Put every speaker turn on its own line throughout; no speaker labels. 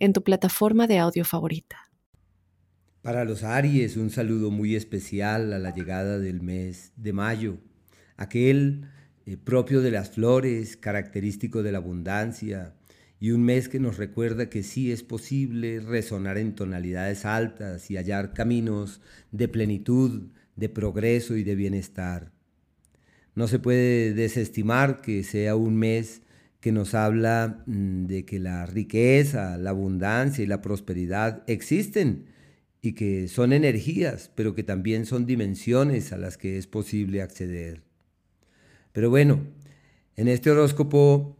en tu plataforma de audio favorita.
Para los Aries, un saludo muy especial a la llegada del mes de mayo, aquel eh, propio de las flores, característico de la abundancia, y un mes que nos recuerda que sí es posible resonar en tonalidades altas y hallar caminos de plenitud, de progreso y de bienestar. No se puede desestimar que sea un mes que nos habla mm, de que la riqueza, la abundancia y la prosperidad existen y que son energías, pero que también son dimensiones a las que es posible acceder. Pero bueno, en este horóscopo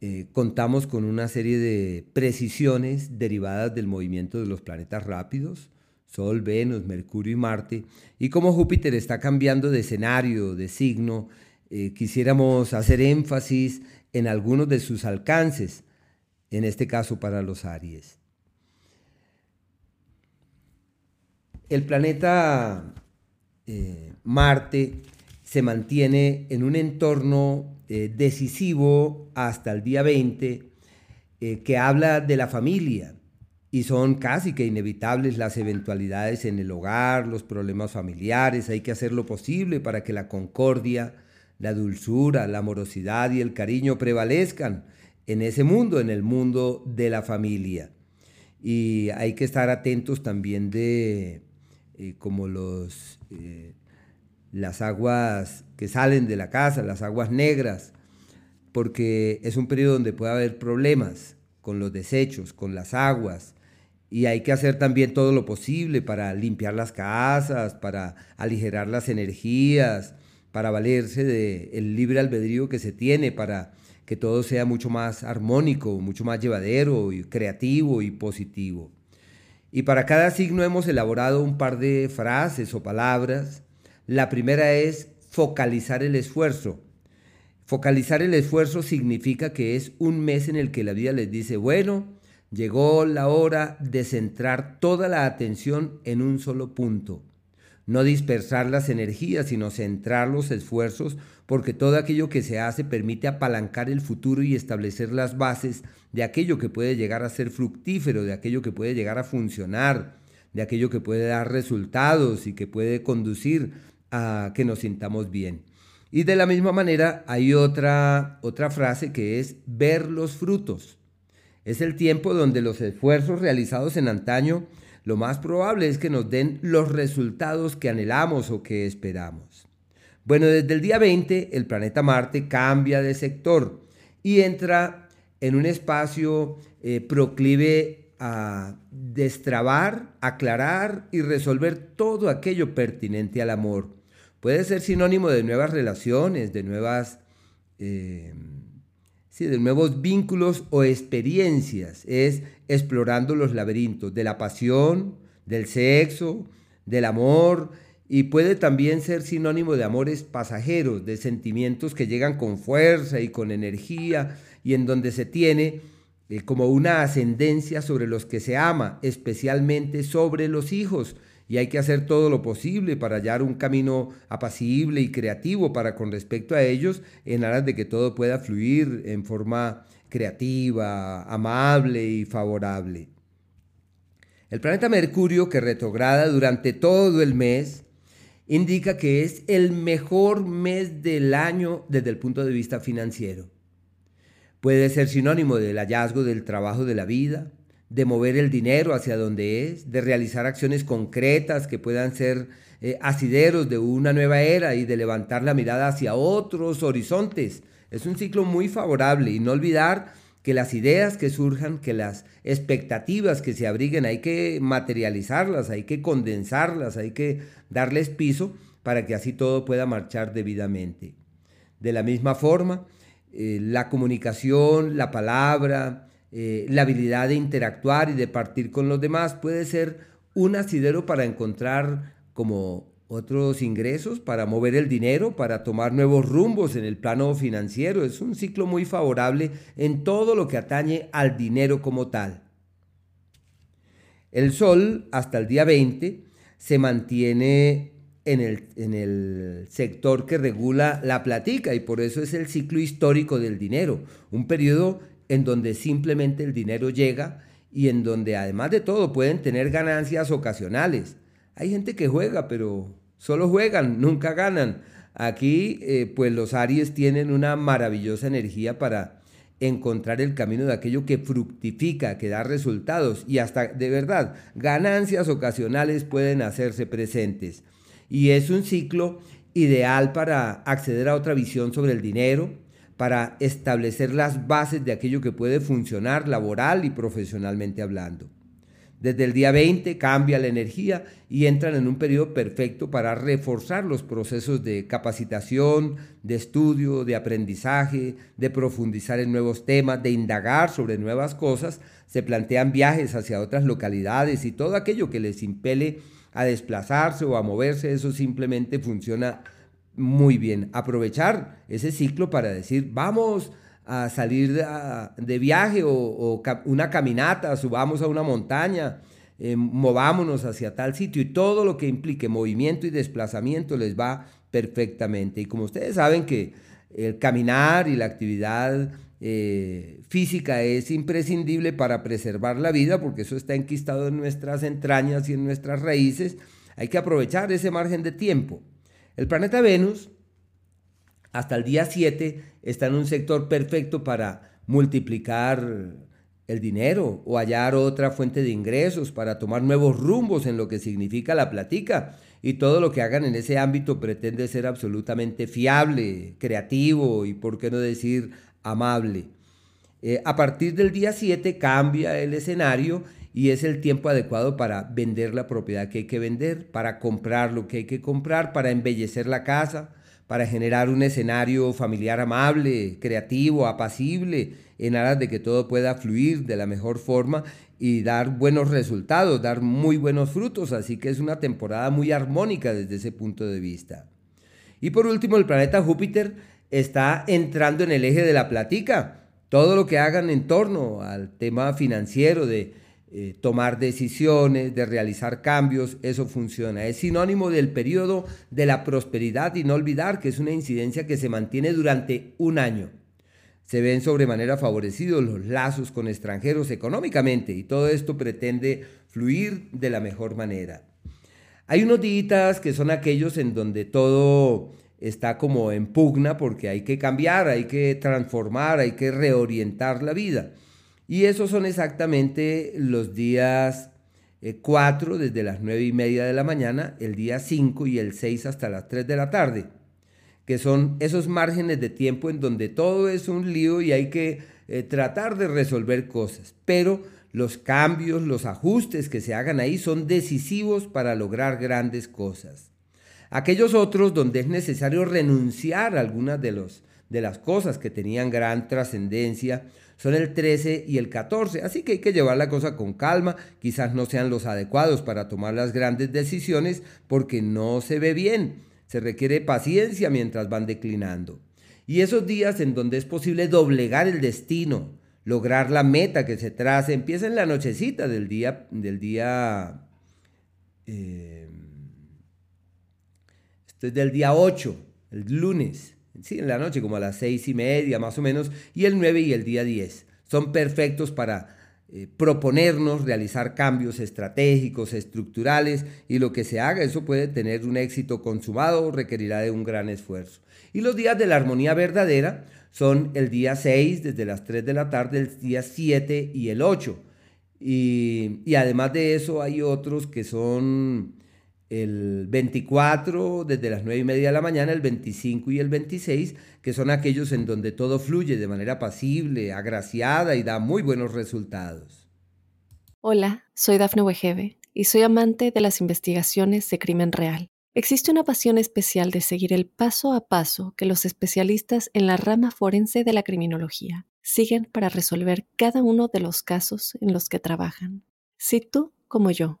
eh, contamos con una serie de precisiones derivadas del movimiento de los planetas rápidos, Sol, Venus, Mercurio y Marte, y como Júpiter está cambiando de escenario, de signo, eh, quisiéramos hacer énfasis en algunos de sus alcances, en este caso para los Aries. El planeta eh, Marte se mantiene en un entorno eh, decisivo hasta el día 20 eh, que habla de la familia y son casi que inevitables las eventualidades en el hogar, los problemas familiares, hay que hacer lo posible para que la concordia la dulzura, la amorosidad y el cariño prevalezcan en ese mundo, en el mundo de la familia. Y hay que estar atentos también de eh, como los, eh, las aguas que salen de la casa, las aguas negras, porque es un periodo donde puede haber problemas con los desechos, con las aguas, y hay que hacer también todo lo posible para limpiar las casas, para aligerar las energías, para valerse del libre albedrío que se tiene, para que todo sea mucho más armónico, mucho más llevadero, y creativo y positivo. Y para cada signo hemos elaborado un par de frases o palabras. La primera es focalizar el esfuerzo. Focalizar el esfuerzo significa que es un mes en el que la vida les dice, bueno, llegó la hora de centrar toda la atención en un solo punto no dispersar las energías, sino centrar los esfuerzos, porque todo aquello que se hace permite apalancar el futuro y establecer las bases de aquello que puede llegar a ser fructífero, de aquello que puede llegar a funcionar, de aquello que puede dar resultados y que puede conducir a que nos sintamos bien. Y de la misma manera hay otra, otra frase que es ver los frutos. Es el tiempo donde los esfuerzos realizados en antaño lo más probable es que nos den los resultados que anhelamos o que esperamos. Bueno, desde el día 20 el planeta Marte cambia de sector y entra en un espacio eh, proclive a destrabar, aclarar y resolver todo aquello pertinente al amor. Puede ser sinónimo de nuevas relaciones, de nuevas... Eh, de nuevos vínculos o experiencias, es explorando los laberintos de la pasión, del sexo, del amor, y puede también ser sinónimo de amores pasajeros, de sentimientos que llegan con fuerza y con energía, y en donde se tiene eh, como una ascendencia sobre los que se ama, especialmente sobre los hijos, y hay que hacer todo lo posible para hallar un camino apacible y creativo para con respecto a ellos en aras de que todo pueda fluir en forma creativa, amable y favorable. El planeta Mercurio, que retrograda durante todo el mes, indica que es el mejor mes del año desde el punto de vista financiero. Puede ser sinónimo del hallazgo del trabajo de la vida, de mover el dinero hacia donde es, de realizar acciones concretas que puedan ser eh, asideros de una nueva era y de levantar la mirada hacia otros horizontes. Es un ciclo muy favorable y no olvidar que las ideas que surjan, que las expectativas que se abriguen, hay que materializarlas, hay que condensarlas, hay que darles piso para que así todo pueda marchar debidamente. De la misma forma, eh, la comunicación, la palabra, eh, la habilidad de interactuar y de partir con los demás puede ser un asidero para encontrar como otros ingresos, para mover el dinero, para tomar nuevos rumbos en el plano financiero. Es un ciclo muy favorable en todo lo que atañe al dinero como tal. El Sol, hasta el día 20, se mantiene en el, en el, sector que regula la platica y por eso es el ciclo histórico del dinero, un periodo en donde simplemente el dinero llega y en donde además de todo pueden tener ganancias ocasionales. Hay gente que juega, pero solo juegan, nunca ganan. Aquí, eh, pues los Aries tienen una maravillosa energía para encontrar el camino de aquello que fructifica, que da resultados y hasta de verdad ganancias ocasionales pueden hacerse presentes. Y es un ciclo ideal para acceder a otra visión sobre el dinero, para establecer las bases de aquello que puede funcionar laboral y profesionalmente hablando. Desde el día 20 cambia la energía y entran en un periodo perfecto para reforzar los procesos de capacitación, de estudio, de aprendizaje, de profundizar en nuevos temas, de indagar sobre nuevas cosas. Se plantean viajes hacia otras localidades y todo aquello que les impele a desplazarse o a moverse, eso simplemente funciona muy bien. Aprovechar ese ciclo para decir, vamos a salir de, viaje o, una caminata, subamos a una montaña, eh, movámonos hacia tal sitio y todo lo que implique movimiento y desplazamiento les va perfectamente. Y como ustedes saben que el caminar y la actividad eh, física es imprescindible para preservar la vida, porque eso está enquistado en nuestras entrañas y en nuestras raíces, hay que aprovechar ese margen de tiempo. El planeta Venus, hasta el día 7, está en un sector perfecto para multiplicar el dinero o hallar otra fuente de ingresos, para tomar nuevos rumbos en lo que significa la platica. Y todo lo que hagan en ese ámbito pretende ser absolutamente fiable, creativo y, por qué no decir, amable. Eh, a partir del día 7 cambia el escenario y es el tiempo adecuado para vender la propiedad que hay que vender, para comprar lo que hay que comprar, para embellecer la casa, para generar un escenario familiar amable, creativo, apacible, en aras de que todo pueda fluir de la mejor forma y dar buenos resultados, dar muy buenos frutos. Así que es una temporada muy armónica desde ese punto de vista. Y por último, el planeta Júpiter está entrando en el eje de la platica. Todo lo que hagan en torno al tema financiero de eh, tomar decisiones, de realizar cambios, eso funciona. Es sinónimo del periodo de la prosperidad y no olvidar que es una incidencia que se mantiene durante un año. Se ven sobremanera favorecidos los lazos con extranjeros económicamente y todo esto pretende fluir de la mejor manera. Hay unos días que son aquellos en donde todo está como en pugna porque hay que cambiar, hay que transformar, hay que reorientar la vida. Y esos son exactamente los días 4 eh, desde las 9 y media de la mañana, el día 5 y el 6 hasta las 3 de la tarde, que son esos márgenes de tiempo en donde todo es un lío y hay que eh, tratar de resolver cosas. Pero los cambios, los ajustes que se hagan ahí son decisivos para lograr grandes cosas. Aquellos otros donde es necesario renunciar a algunas de, los, de las cosas que tenían gran trascendencia son el 13 y el 14, así que hay que llevar la cosa con calma, quizás no sean los adecuados para tomar las grandes decisiones porque no se ve bien, se requiere paciencia mientras van declinando. Y esos días en donde es posible doblegar el destino, lograr la meta que se trace, empieza en la nochecita del día, del día eh, esto es del día 8, el lunes, ¿sí? en la noche, como a las seis y media más o menos, y el 9 y el día 10. Son perfectos para eh, proponernos realizar cambios estratégicos, estructurales, y lo que se haga, eso puede tener un éxito consumado, requerirá de un gran esfuerzo. Y los días de la armonía verdadera son el día 6 desde las 3 de la tarde, el día 7 y el 8. Y, y además de eso hay otros que son el 24 desde las 9 y media de la mañana, el 25 y el 26, que son aquellos en donde todo fluye de manera pasible, agraciada y da muy buenos resultados.
Hola, soy Dafne Wegebe y soy amante de las investigaciones de crimen real. Existe una pasión especial de seguir el paso a paso que los especialistas en la rama forense de la criminología siguen para resolver cada uno de los casos en los que trabajan. Si tú, como yo,